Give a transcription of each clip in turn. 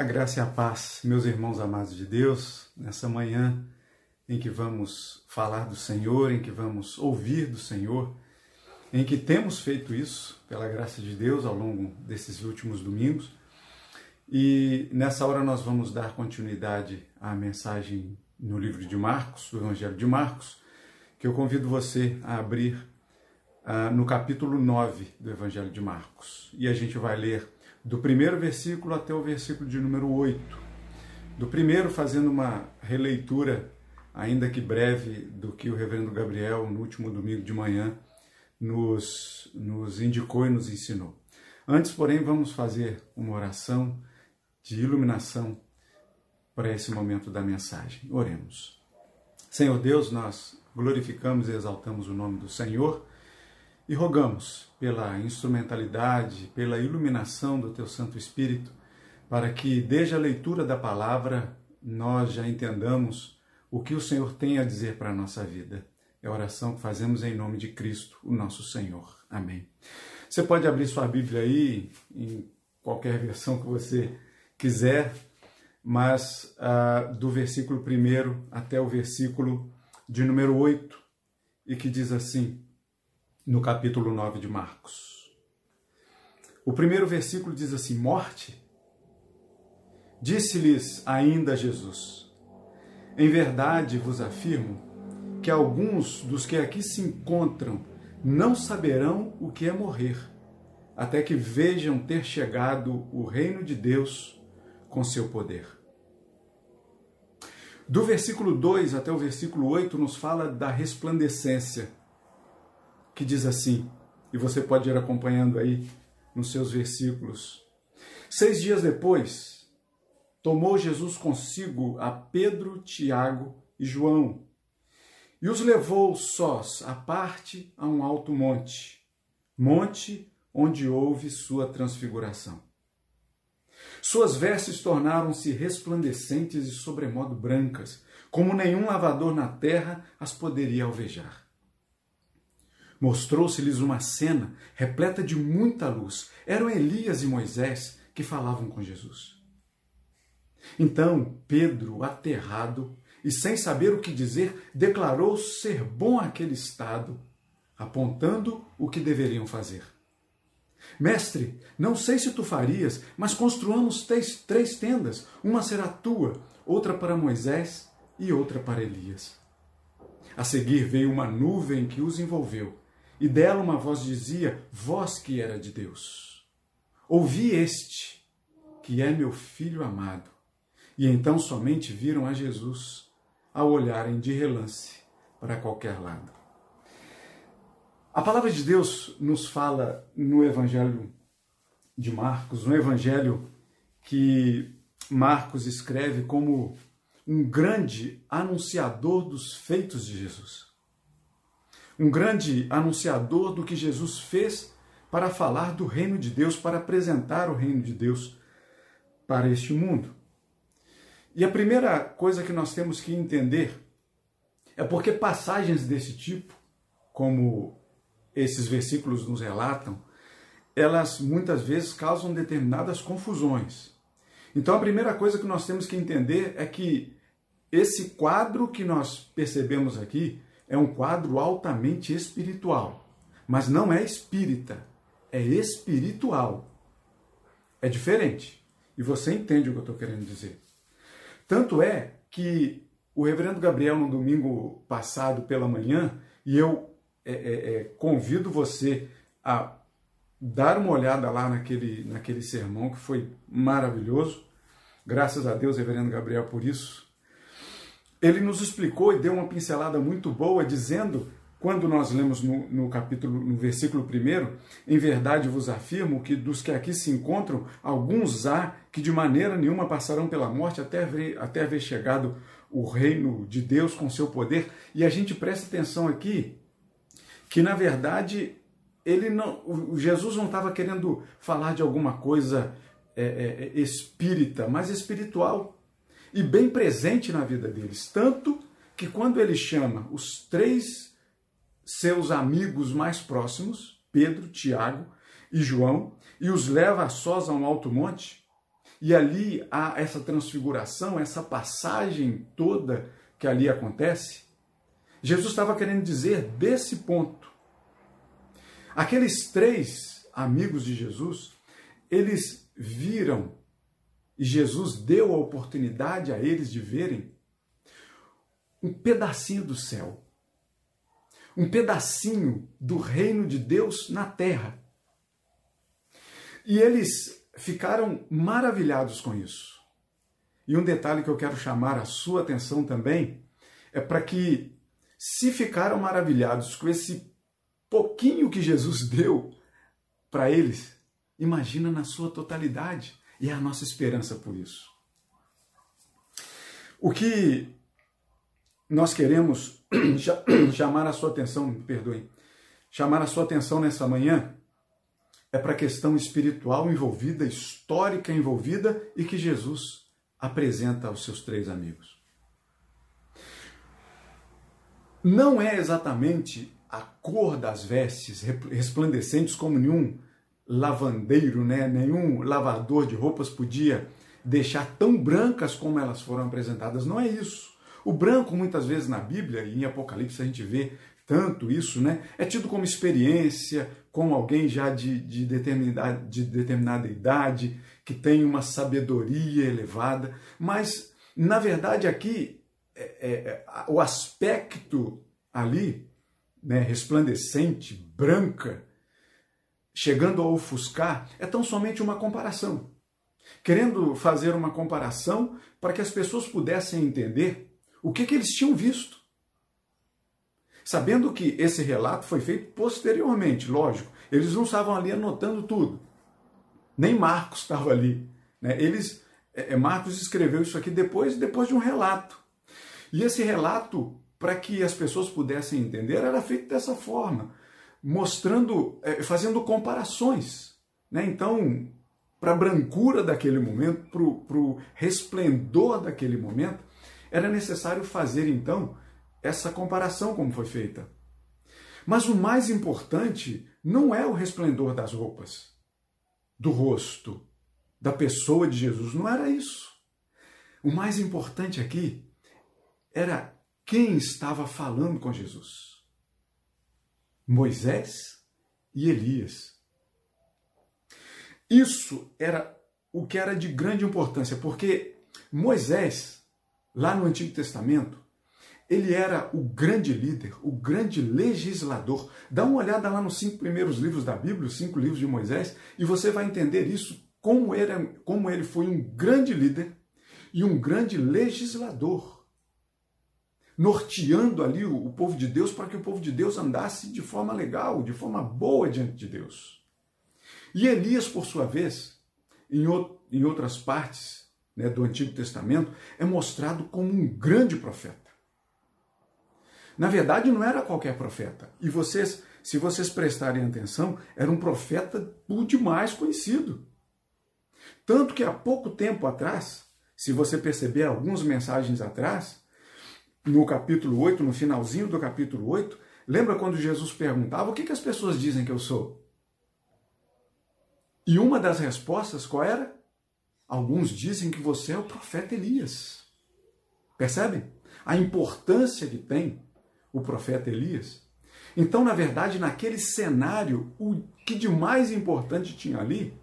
A graça e a paz, meus irmãos amados de Deus, nessa manhã em que vamos falar do Senhor, em que vamos ouvir do Senhor, em que temos feito isso, pela graça de Deus, ao longo desses últimos domingos. E nessa hora nós vamos dar continuidade à mensagem no livro de Marcos, do Evangelho de Marcos, que eu convido você a abrir uh, no capítulo 9 do Evangelho de Marcos. E a gente vai ler do primeiro versículo até o versículo de número 8. Do primeiro, fazendo uma releitura, ainda que breve, do que o reverendo Gabriel, no último domingo de manhã, nos, nos indicou e nos ensinou. Antes, porém, vamos fazer uma oração de iluminação para esse momento da mensagem. Oremos. Senhor Deus, nós glorificamos e exaltamos o nome do Senhor e rogamos pela instrumentalidade, pela iluminação do Teu Santo Espírito, para que, desde a leitura da palavra, nós já entendamos o que o Senhor tem a dizer para a nossa vida. É a oração que fazemos em nome de Cristo, o nosso Senhor. Amém. Você pode abrir sua Bíblia aí, em qualquer versão que você quiser, mas ah, do versículo 1 até o versículo de número 8, e que diz assim: no capítulo 9 de Marcos. O primeiro versículo diz assim: Morte. Disse-lhes ainda Jesus: Em verdade vos afirmo que alguns dos que aqui se encontram não saberão o que é morrer, até que vejam ter chegado o reino de Deus com seu poder. Do versículo 2 até o versículo 8 nos fala da resplandecência que diz assim, e você pode ir acompanhando aí nos seus versículos. Seis dias depois, tomou Jesus consigo a Pedro, Tiago e João e os levou sós à parte a um alto monte, monte onde houve sua transfiguração. Suas vestes tornaram-se resplandecentes e sobremodo brancas, como nenhum lavador na terra as poderia alvejar. Mostrou-se-lhes uma cena repleta de muita luz. Eram Elias e Moisés que falavam com Jesus. Então Pedro, aterrado e sem saber o que dizer, declarou ser bom aquele estado, apontando o que deveriam fazer. Mestre, não sei se tu farias, mas construamos três, três tendas: uma será tua, outra para Moisés e outra para Elias. A seguir veio uma nuvem que os envolveu e dela uma voz dizia: Voz que era de Deus. Ouvi este, que é meu filho amado. E então somente viram a Jesus ao olharem de relance para qualquer lado. A palavra de Deus nos fala no Evangelho de Marcos, um evangelho que Marcos escreve como um grande anunciador dos feitos de Jesus um grande anunciador do que Jesus fez para falar do reino de Deus, para apresentar o reino de Deus para este mundo. E a primeira coisa que nós temos que entender é porque passagens desse tipo, como esses versículos nos relatam, elas muitas vezes causam determinadas confusões. Então a primeira coisa que nós temos que entender é que esse quadro que nós percebemos aqui é um quadro altamente espiritual, mas não é espírita, é espiritual. É diferente. E você entende o que eu estou querendo dizer. Tanto é que o reverendo Gabriel, no domingo passado pela manhã, e eu é, é, é, convido você a dar uma olhada lá naquele, naquele sermão que foi maravilhoso. Graças a Deus, reverendo Gabriel, por isso ele nos explicou e deu uma pincelada muito boa, dizendo, quando nós lemos no, no capítulo, no versículo 1, em verdade vos afirmo que dos que aqui se encontram, alguns há que de maneira nenhuma passarão pela morte até ver, até haver chegado o reino de Deus com seu poder. E a gente presta atenção aqui que, na verdade, ele não, o Jesus não estava querendo falar de alguma coisa é, é, é espírita, mas espiritual e bem presente na vida deles. Tanto que quando ele chama os três seus amigos mais próximos, Pedro, Tiago e João, e os leva a sós a um alto monte, e ali há essa transfiguração, essa passagem toda que ali acontece, Jesus estava querendo dizer desse ponto. Aqueles três amigos de Jesus, eles viram e Jesus deu a oportunidade a eles de verem um pedacinho do céu, um pedacinho do reino de Deus na terra. E eles ficaram maravilhados com isso. E um detalhe que eu quero chamar a sua atenção também é para que, se ficaram maravilhados com esse pouquinho que Jesus deu para eles, imagina na sua totalidade. E é a nossa esperança por isso. O que nós queremos chamar a sua atenção, me perdoem, chamar a sua atenção nessa manhã é para a questão espiritual envolvida, histórica envolvida e que Jesus apresenta aos seus três amigos. Não é exatamente a cor das vestes resplandecentes como nenhum lavandeiro, né? nenhum lavador de roupas podia deixar tão brancas como elas foram apresentadas. Não é isso. O branco, muitas vezes na Bíblia e em Apocalipse a gente vê tanto isso, né? É tido como experiência, como alguém já de, de, determinada, de determinada idade, que tem uma sabedoria elevada. Mas, na verdade, aqui, é, é, é o aspecto ali, né, resplandecente, branca, chegando a ofuscar, é tão somente uma comparação. Querendo fazer uma comparação para que as pessoas pudessem entender o que, que eles tinham visto. Sabendo que esse relato foi feito posteriormente, lógico, eles não estavam ali anotando tudo. Nem Marcos estava ali. Né? Eles, é, é Marcos escreveu isso aqui depois, depois de um relato. E esse relato, para que as pessoas pudessem entender, era feito dessa forma mostrando, é, fazendo comparações. Né? Então, para a brancura daquele momento, para o resplendor daquele momento, era necessário fazer então essa comparação como foi feita. Mas o mais importante não é o resplendor das roupas, do rosto, da pessoa de Jesus, não era isso. O mais importante aqui era quem estava falando com Jesus. Moisés e Elias. Isso era o que era de grande importância, porque Moisés, lá no Antigo Testamento, ele era o grande líder, o grande legislador. Dá uma olhada lá nos cinco primeiros livros da Bíblia, os cinco livros de Moisés, e você vai entender isso, como, era, como ele foi um grande líder e um grande legislador norteando ali o, o povo de Deus para que o povo de Deus andasse de forma legal, de forma boa diante de Deus. E Elias, por sua vez, em, em outras partes né, do Antigo Testamento, é mostrado como um grande profeta. Na verdade, não era qualquer profeta. E vocês, se vocês prestarem atenção, era um profeta por demais conhecido. Tanto que há pouco tempo atrás, se você perceber algumas mensagens atrás, no capítulo 8, no finalzinho do capítulo 8, lembra quando Jesus perguntava o que, que as pessoas dizem que eu sou? E uma das respostas qual era? Alguns dizem que você é o profeta Elias. Percebem? A importância que tem o profeta Elias. Então, na verdade, naquele cenário, o que de mais importante tinha ali,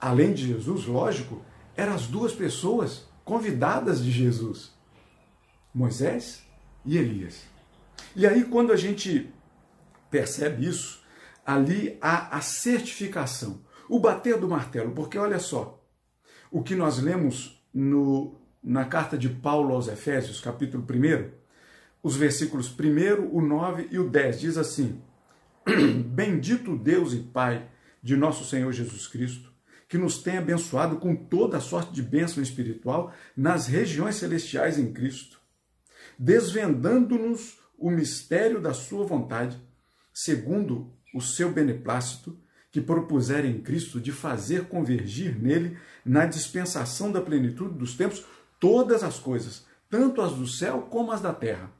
além de Jesus, lógico, eram as duas pessoas convidadas de Jesus. Moisés e Elias. E aí, quando a gente percebe isso, ali há a certificação, o bater do martelo, porque olha só, o que nós lemos no, na carta de Paulo aos Efésios, capítulo 1, os versículos 1, o 9 e o 10, diz assim: Bendito Deus e Pai de nosso Senhor Jesus Cristo, que nos tem abençoado com toda a sorte de bênção espiritual nas regiões celestiais em Cristo desvendando-nos o mistério da sua vontade, segundo o seu beneplácito, que propusera em Cristo de fazer convergir nele, na dispensação da plenitude dos tempos, todas as coisas, tanto as do céu como as da terra,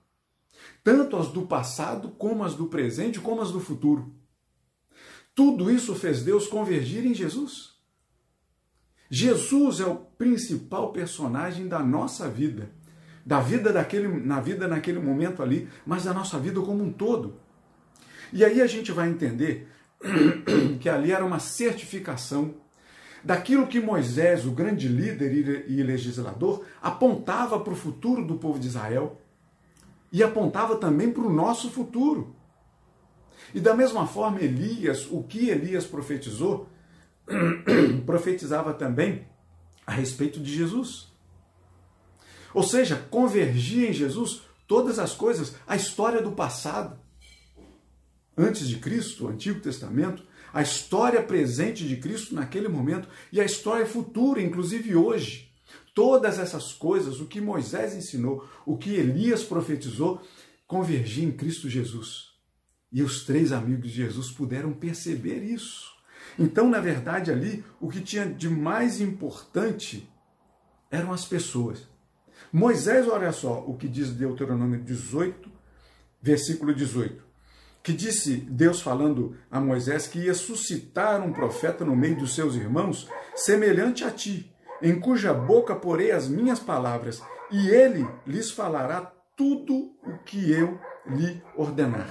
tanto as do passado como as do presente, como as do futuro. Tudo isso fez Deus convergir em Jesus. Jesus é o principal personagem da nossa vida, da vida daquele, na vida naquele momento ali, mas da nossa vida como um todo. E aí a gente vai entender que ali era uma certificação daquilo que Moisés, o grande líder e legislador, apontava para o futuro do povo de Israel e apontava também para o nosso futuro. E da mesma forma, Elias, o que Elias profetizou, profetizava também a respeito de Jesus. Ou seja, convergia em Jesus todas as coisas, a história do passado, antes de Cristo, o Antigo Testamento, a história presente de Cristo naquele momento e a história futura, inclusive hoje. Todas essas coisas, o que Moisés ensinou, o que Elias profetizou, convergia em Cristo Jesus. E os três amigos de Jesus puderam perceber isso. Então, na verdade, ali, o que tinha de mais importante eram as pessoas. Moisés, olha só o que diz Deuteronômio 18, versículo 18 que disse Deus falando a Moisés que ia suscitar um profeta no meio dos seus irmãos, semelhante a ti, em cuja boca porei as minhas palavras, e ele lhes falará tudo o que eu lhe ordenar.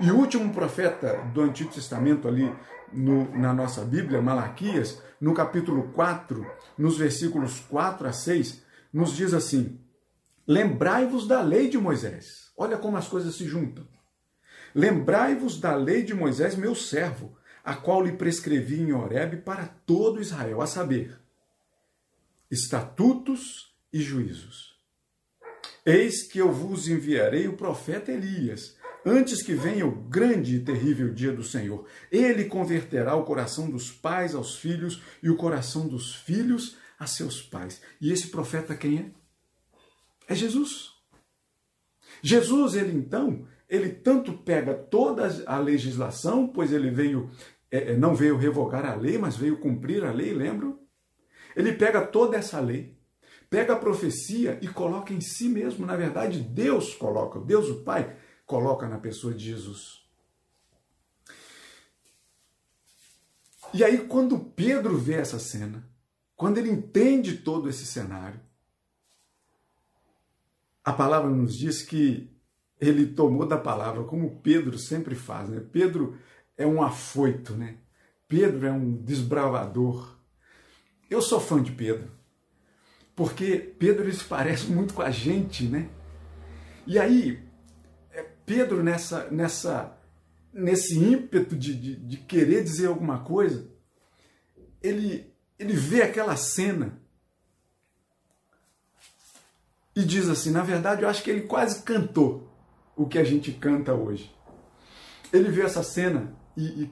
E o último profeta do Antigo Testamento, ali no, na nossa Bíblia, Malaquias, no capítulo 4, nos versículos 4 a 6, nos diz assim: Lembrai-vos da lei de Moisés. Olha como as coisas se juntam. Lembrai-vos da lei de Moisés, meu servo, a qual lhe prescrevi em Horebe para todo Israel, a saber, estatutos e juízos. Eis que eu vos enviarei o profeta Elias, antes que venha o grande e terrível dia do Senhor. Ele converterá o coração dos pais aos filhos e o coração dos filhos a seus pais. E esse profeta quem é? É Jesus. Jesus, ele então, ele tanto pega toda a legislação, pois ele veio, é, é, não veio revogar a lei, mas veio cumprir a lei, lembram? Ele pega toda essa lei, pega a profecia e coloca em si mesmo. Na verdade, Deus coloca, Deus o Pai coloca na pessoa de Jesus. E aí, quando Pedro vê essa cena, quando ele entende todo esse cenário, a palavra nos diz que ele tomou da palavra, como Pedro sempre faz. Né? Pedro é um afoito, né? Pedro é um desbravador. Eu sou fã de Pedro, porque Pedro se parece muito com a gente, né? E aí, é, Pedro nessa, nessa, nesse ímpeto de, de, de querer dizer alguma coisa, ele, ele vê aquela cena e diz assim: na verdade, eu acho que ele quase cantou o que a gente canta hoje. Ele viu essa cena e, e,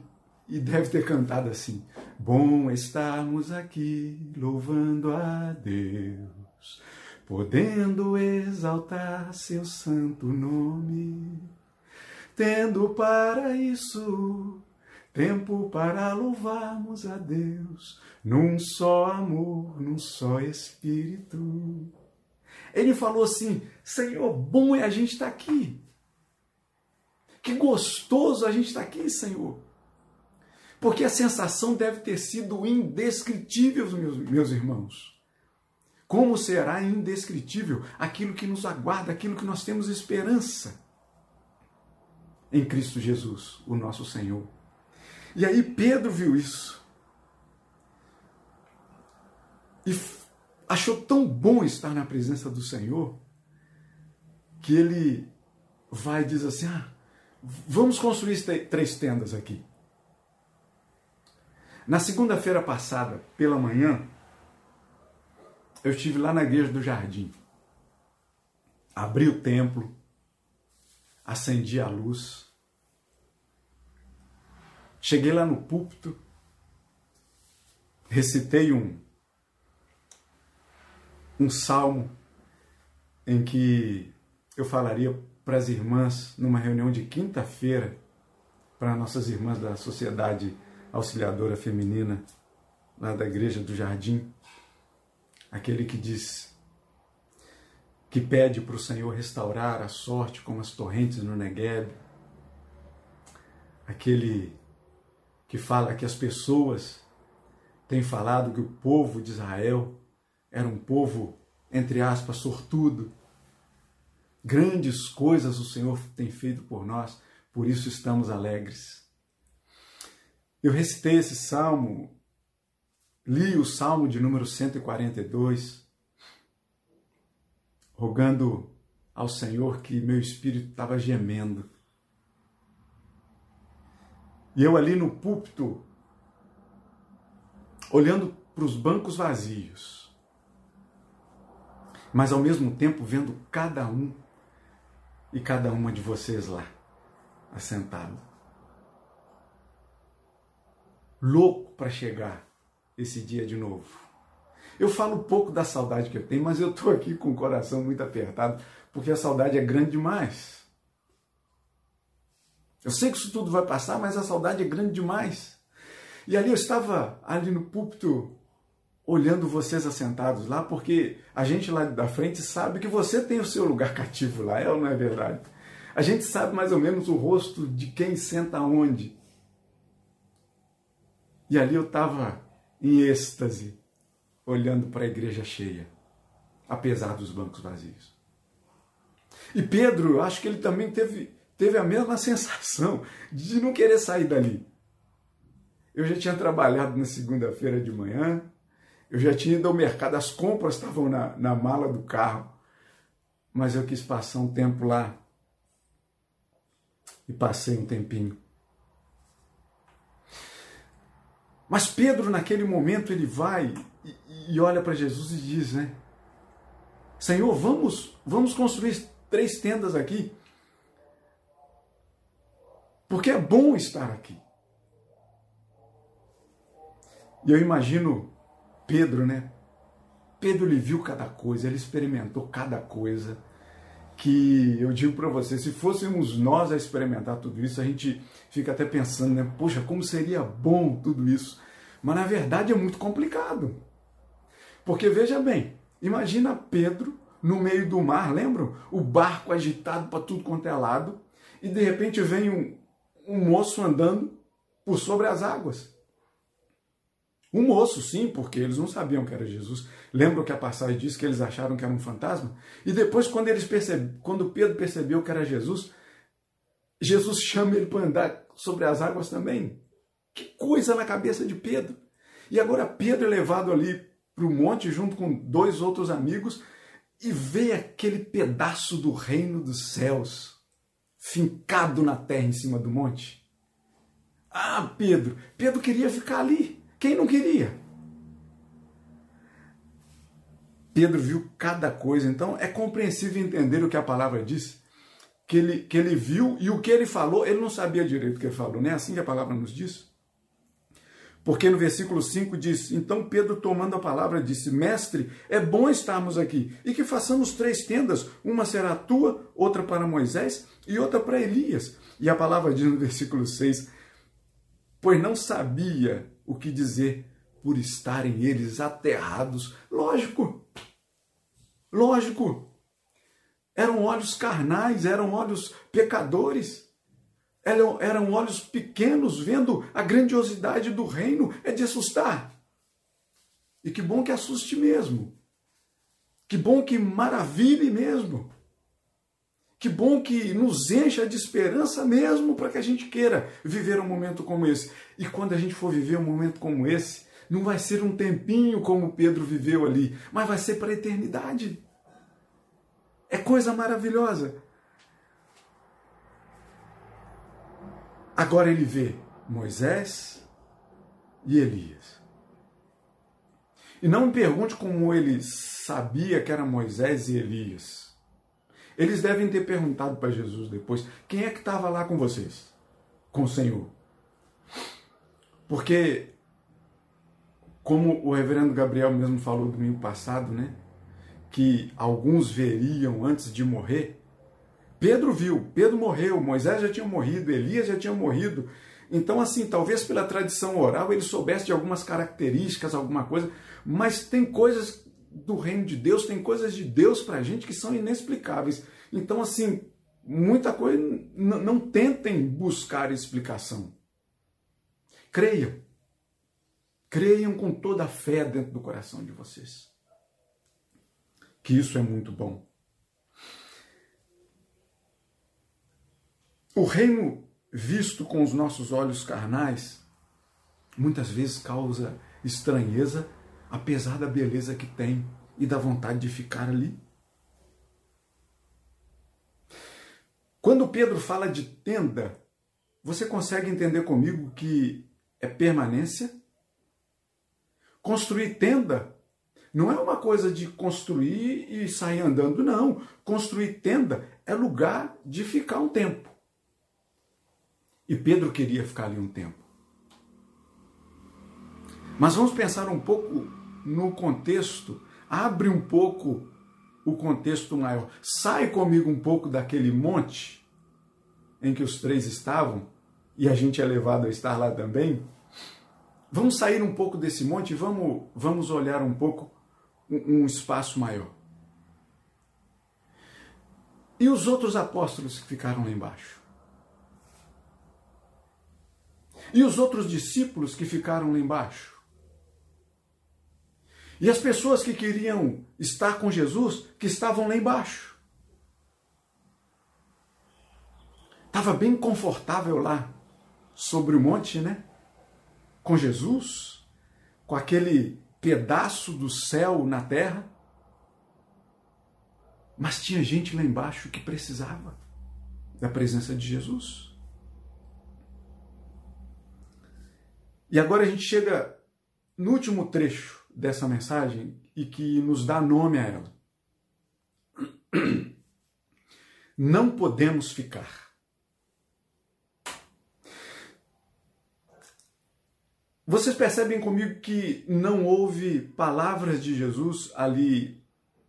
e deve ter cantado assim: Bom estarmos aqui louvando a Deus, podendo exaltar seu santo nome, tendo para isso tempo para louvarmos a Deus, num só amor, num só Espírito. Ele falou assim: Senhor, bom é a gente estar aqui. Que gostoso a gente estar aqui, Senhor. Porque a sensação deve ter sido indescritível, meus, meus irmãos. Como será indescritível aquilo que nos aguarda, aquilo que nós temos esperança em Cristo Jesus, o nosso Senhor. E aí Pedro viu isso. E achou tão bom estar na presença do Senhor que ele vai e diz assim: ah, Vamos construir três tendas aqui. Na segunda-feira passada, pela manhã, eu estive lá na igreja do jardim. Abri o templo, acendi a luz. Cheguei lá no púlpito, recitei um, um salmo em que eu falaria para as irmãs numa reunião de quinta-feira, para nossas irmãs da Sociedade Auxiliadora Feminina, lá da Igreja do Jardim, aquele que diz que pede para o Senhor restaurar a sorte como as torrentes no Negueb, aquele que fala que as pessoas tem falado que o povo de Israel era um povo, entre aspas, sortudo. Grandes coisas o Senhor tem feito por nós, por isso estamos alegres. Eu recitei esse salmo, li o salmo de número 142, rogando ao Senhor que meu espírito estava gemendo. E eu ali no púlpito, olhando para os bancos vazios, mas ao mesmo tempo vendo cada um e cada uma de vocês lá, assentado. Louco para chegar esse dia de novo. Eu falo pouco da saudade que eu tenho, mas eu estou aqui com o coração muito apertado, porque a saudade é grande demais. Eu sei que isso tudo vai passar, mas a saudade é grande demais. E ali eu estava ali no púlpito olhando vocês assentados lá, porque a gente lá da frente sabe que você tem o seu lugar cativo lá, é ou não é verdade? A gente sabe mais ou menos o rosto de quem senta onde. E ali eu estava em êxtase, olhando para a igreja cheia, apesar dos bancos vazios. E Pedro, acho que ele também teve, teve a mesma sensação de não querer sair dali. Eu já tinha trabalhado na segunda-feira de manhã, eu já tinha ido ao mercado, as compras estavam na, na mala do carro, mas eu quis passar um tempo lá e passei um tempinho. Mas Pedro, naquele momento, ele vai e, e olha para Jesus e diz, né? Senhor, vamos, vamos construir três tendas aqui. Porque é bom estar aqui. E eu imagino Pedro, né? Pedro ele viu cada coisa, ele experimentou cada coisa. Que eu digo para você, se fôssemos nós a experimentar tudo isso, a gente fica até pensando, né? Poxa, como seria bom tudo isso. Mas na verdade é muito complicado. Porque veja bem, imagina Pedro no meio do mar, lembram? O barco agitado para tudo quanto é lado, e de repente vem um, um moço andando por sobre as águas. Um moço, sim, porque eles não sabiam que era Jesus. Lembram que a passagem diz que eles acharam que era um fantasma? E depois, quando, eles percebe, quando Pedro percebeu que era Jesus, Jesus chama ele para andar sobre as águas também. Que coisa na cabeça de Pedro! E agora Pedro é levado ali para o monte junto com dois outros amigos e vê aquele pedaço do reino dos céus fincado na terra em cima do monte. Ah, Pedro! Pedro queria ficar ali. Quem não queria? Pedro viu cada coisa, então é compreensível entender o que a palavra diz. Que ele, que ele viu e o que ele falou, ele não sabia direito o que ele falou, não é assim que a palavra nos diz? Porque no versículo 5 diz: Então Pedro, tomando a palavra, disse: Mestre, é bom estarmos aqui e que façamos três tendas: uma será tua, outra para Moisés e outra para Elias. E a palavra diz no versículo 6: Pois não sabia o que dizer por estarem eles aterrados. Lógico, lógico. Eram olhos carnais, eram olhos pecadores. Eram, olhos pequenos vendo a grandiosidade do reino. É de assustar. E que bom que assuste mesmo. Que bom que maravilhe mesmo. Que bom que nos encha de esperança mesmo para que a gente queira viver um momento como esse. E quando a gente for viver um momento como esse, não vai ser um tempinho como Pedro viveu ali, mas vai ser para a eternidade. É coisa maravilhosa. Agora ele vê Moisés e Elias. E não me pergunte como ele sabia que era Moisés e Elias. Eles devem ter perguntado para Jesus depois: quem é que estava lá com vocês? Com o Senhor. Porque, como o reverendo Gabriel mesmo falou domingo passado, né? Que alguns veriam antes de morrer. Pedro viu, Pedro morreu, Moisés já tinha morrido, Elias já tinha morrido. Então, assim, talvez pela tradição oral ele soubesse de algumas características, alguma coisa, mas tem coisas do reino de Deus, tem coisas de Deus para a gente que são inexplicáveis. Então, assim, muita coisa, não tentem buscar explicação. Creiam. Creiam com toda a fé dentro do coração de vocês. Que isso é muito bom. O reino visto com os nossos olhos carnais muitas vezes causa estranheza, apesar da beleza que tem e da vontade de ficar ali. Quando Pedro fala de tenda, você consegue entender comigo que é permanência? Construir tenda não é uma coisa de construir e sair andando, não. Construir tenda é lugar de ficar um tempo. E Pedro queria ficar ali um tempo. Mas vamos pensar um pouco no contexto, abre um pouco o contexto maior. Sai comigo um pouco daquele monte em que os três estavam, e a gente é levado a estar lá também. Vamos sair um pouco desse monte e vamos, vamos olhar um pouco um, um espaço maior. E os outros apóstolos que ficaram lá embaixo? E os outros discípulos que ficaram lá embaixo? E as pessoas que queriam estar com Jesus, que estavam lá embaixo? Estava bem confortável lá, sobre o monte, né? Com Jesus, com aquele pedaço do céu na terra. Mas tinha gente lá embaixo que precisava da presença de Jesus. E agora a gente chega no último trecho dessa mensagem e que nos dá nome a ela. Não podemos ficar. Vocês percebem comigo que não houve palavras de Jesus ali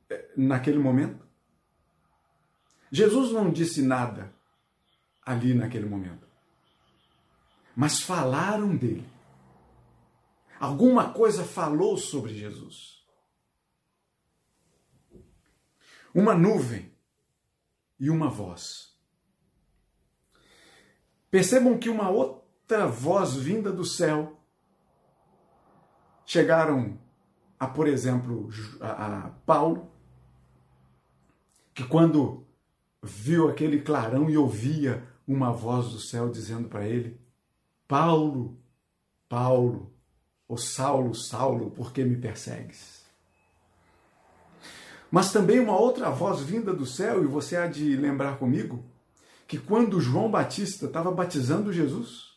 eh, naquele momento? Jesus não disse nada ali naquele momento. Mas falaram dele. Alguma coisa falou sobre Jesus. Uma nuvem e uma voz. Percebam que uma outra voz vinda do céu chegaram a, por exemplo, a, Paulo, que quando viu aquele clarão e ouvia uma voz do céu dizendo para ele: Paulo, Paulo, o Saulo, Saulo, por que me persegues? Mas também uma outra voz vinda do céu, e você há de lembrar comigo, que quando João Batista estava batizando Jesus,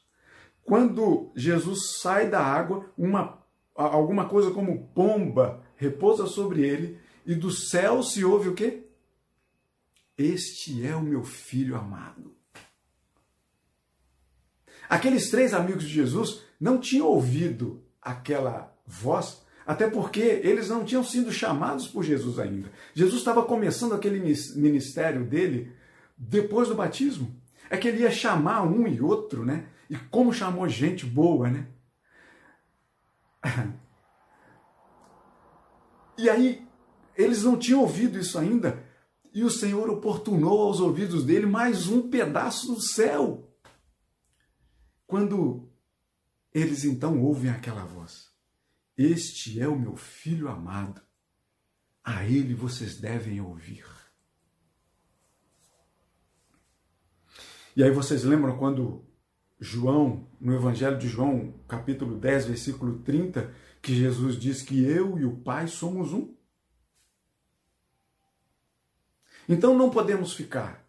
quando Jesus sai da água, uma, alguma coisa como pomba repousa sobre ele, e do céu se ouve o quê? Este é o meu filho amado. Aqueles três amigos de Jesus não tinham ouvido aquela voz, até porque eles não tinham sido chamados por Jesus ainda. Jesus estava começando aquele ministério dele depois do batismo. É que ele ia chamar um e outro, né? E como chamou gente boa, né? E aí, eles não tinham ouvido isso ainda, e o Senhor oportunou aos ouvidos dele mais um pedaço do céu. Quando eles então ouvem aquela voz: Este é o meu filho amado, a ele vocês devem ouvir. E aí vocês lembram quando João, no Evangelho de João, capítulo 10, versículo 30, que Jesus diz que eu e o Pai somos um? Então não podemos ficar.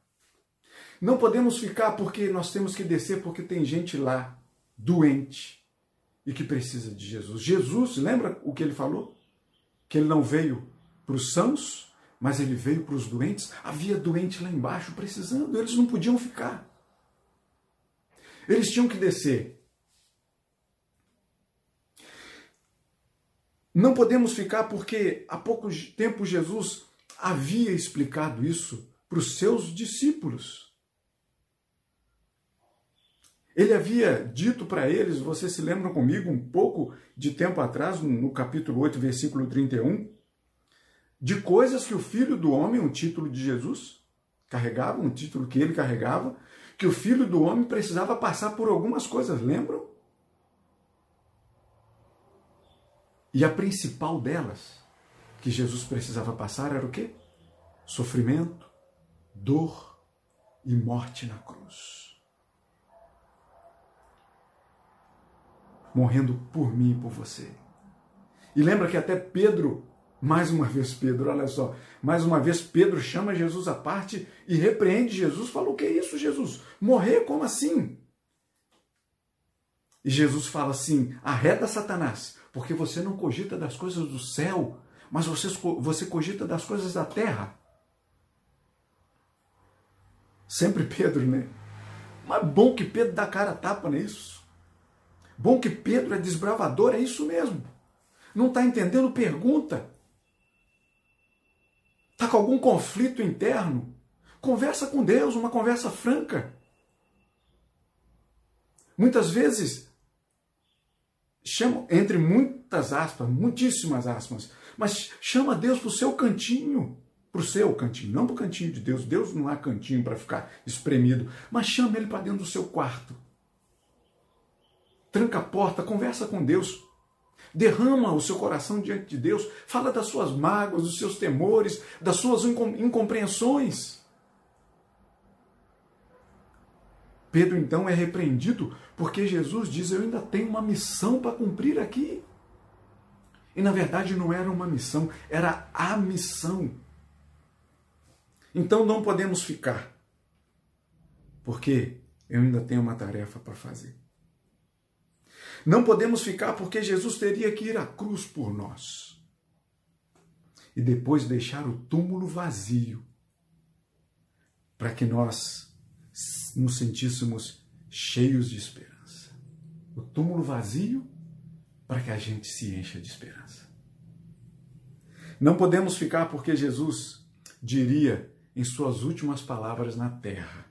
Não podemos ficar porque nós temos que descer porque tem gente lá doente, e que precisa de Jesus. Jesus, lembra o que ele falou? Que ele não veio para os sãos, mas ele veio para os doentes. Havia doente lá embaixo precisando, eles não podiam ficar. Eles tinham que descer. Não podemos ficar porque há pouco tempo Jesus havia explicado isso para os seus discípulos. Ele havia dito para eles, vocês se lembram comigo, um pouco de tempo atrás, no capítulo 8, versículo 31, de coisas que o filho do homem, um título de Jesus, carregava, um título que ele carregava, que o filho do homem precisava passar por algumas coisas, lembram? E a principal delas, que Jesus precisava passar, era o quê? Sofrimento, dor e morte na cruz. Morrendo por mim e por você. E lembra que até Pedro, mais uma vez Pedro, olha só, mais uma vez Pedro chama Jesus à parte e repreende Jesus, fala: O que é isso, Jesus? Morrer? Como assim? E Jesus fala assim: arreda Satanás, porque você não cogita das coisas do céu, mas você, você cogita das coisas da terra. Sempre Pedro, né? Mas bom que Pedro dá cara a tapa nisso. Bom que Pedro é desbravador, é isso mesmo. Não está entendendo? Pergunta. Está com algum conflito interno? Conversa com Deus, uma conversa franca. Muitas vezes, chama, entre muitas aspas, muitíssimas aspas, mas chama Deus para o seu cantinho para o seu cantinho, não para o cantinho de Deus. Deus não há cantinho para ficar espremido, mas chama ele para dentro do seu quarto. Tranca a porta, conversa com Deus. Derrama o seu coração diante de Deus. Fala das suas mágoas, dos seus temores, das suas incompreensões. Pedro então é repreendido porque Jesus diz: Eu ainda tenho uma missão para cumprir aqui. E na verdade não era uma missão, era a missão. Então não podemos ficar, porque eu ainda tenho uma tarefa para fazer. Não podemos ficar porque Jesus teria que ir à cruz por nós e depois deixar o túmulo vazio para que nós nos sentíssemos cheios de esperança. O túmulo vazio para que a gente se encha de esperança. Não podemos ficar porque Jesus diria em suas últimas palavras na terra.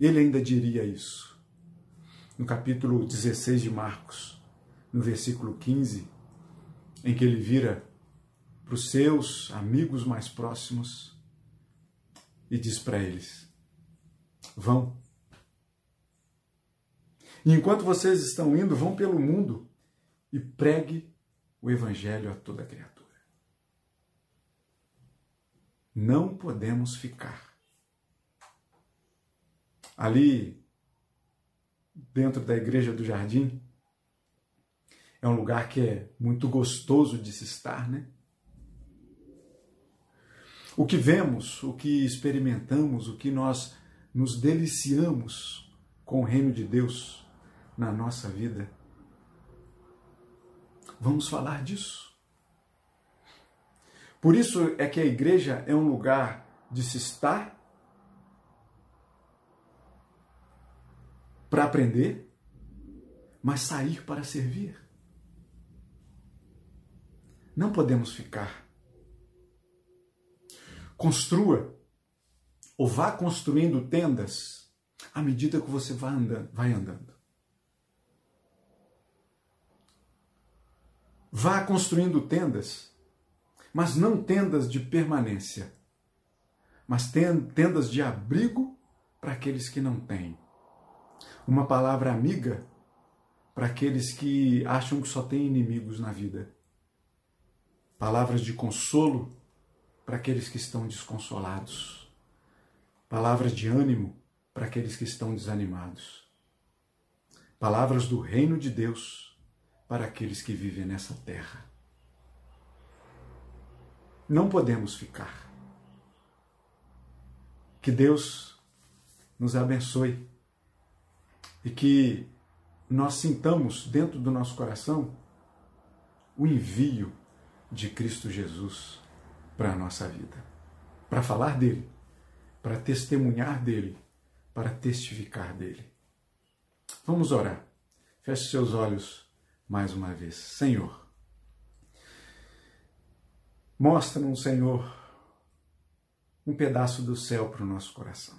Ele ainda diria isso. No capítulo 16 de Marcos, no versículo 15, em que ele vira para os seus amigos mais próximos e diz para eles: Vão. E enquanto vocês estão indo, vão pelo mundo e pregue o evangelho a toda criatura. Não podemos ficar. Ali, dentro da igreja do jardim, é um lugar que é muito gostoso de se estar, né? O que vemos, o que experimentamos, o que nós nos deliciamos com o reino de Deus na nossa vida. Vamos falar disso. Por isso é que a igreja é um lugar de se estar para aprender, mas sair para servir. Não podemos ficar. Construa ou vá construindo tendas à medida que você vai andando. Vai andando. Vá construindo tendas mas não tendas de permanência, mas tendas de abrigo para aqueles que não têm. Uma palavra amiga para aqueles que acham que só têm inimigos na vida. Palavras de consolo para aqueles que estão desconsolados. Palavras de ânimo para aqueles que estão desanimados. Palavras do reino de Deus para aqueles que vivem nessa terra não podemos ficar. Que Deus nos abençoe e que nós sintamos dentro do nosso coração o envio de Cristo Jesus para a nossa vida, para falar dele, para testemunhar dele, para testificar dele. Vamos orar. Feche seus olhos mais uma vez. Senhor, Mostra-nos, Senhor, um pedaço do céu para o nosso coração.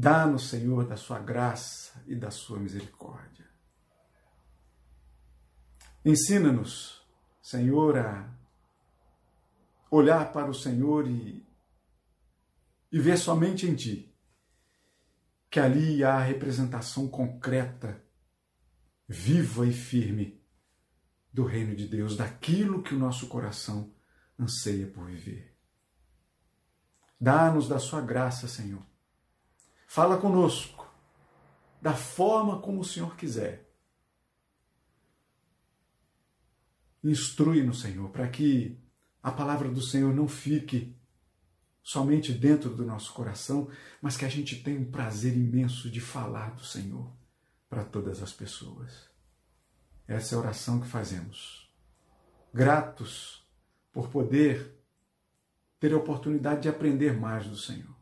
Dá-nos, Senhor, da sua graça e da sua misericórdia. Ensina-nos, Senhor, a olhar para o Senhor e, e ver somente em Ti, que ali há a representação concreta, viva e firme do reino de Deus, daquilo que o nosso coração anseia por viver. Dá-nos da sua graça, Senhor. Fala conosco da forma como o Senhor quiser. Instrui-nos, Senhor, para que a palavra do Senhor não fique somente dentro do nosso coração, mas que a gente tenha um prazer imenso de falar do Senhor para todas as pessoas. Essa é a oração que fazemos. Gratos por poder ter a oportunidade de aprender mais do Senhor.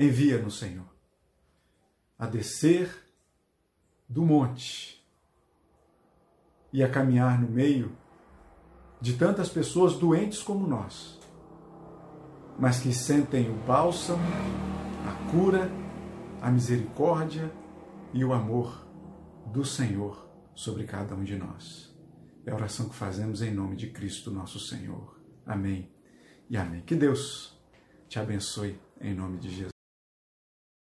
Envia-nos, Senhor, a descer do monte e a caminhar no meio de tantas pessoas doentes como nós, mas que sentem o bálsamo, a cura, a misericórdia e o amor do Senhor sobre cada um de nós. É a oração que fazemos em nome de Cristo nosso Senhor. Amém e amém. Que Deus te abençoe em nome de Jesus.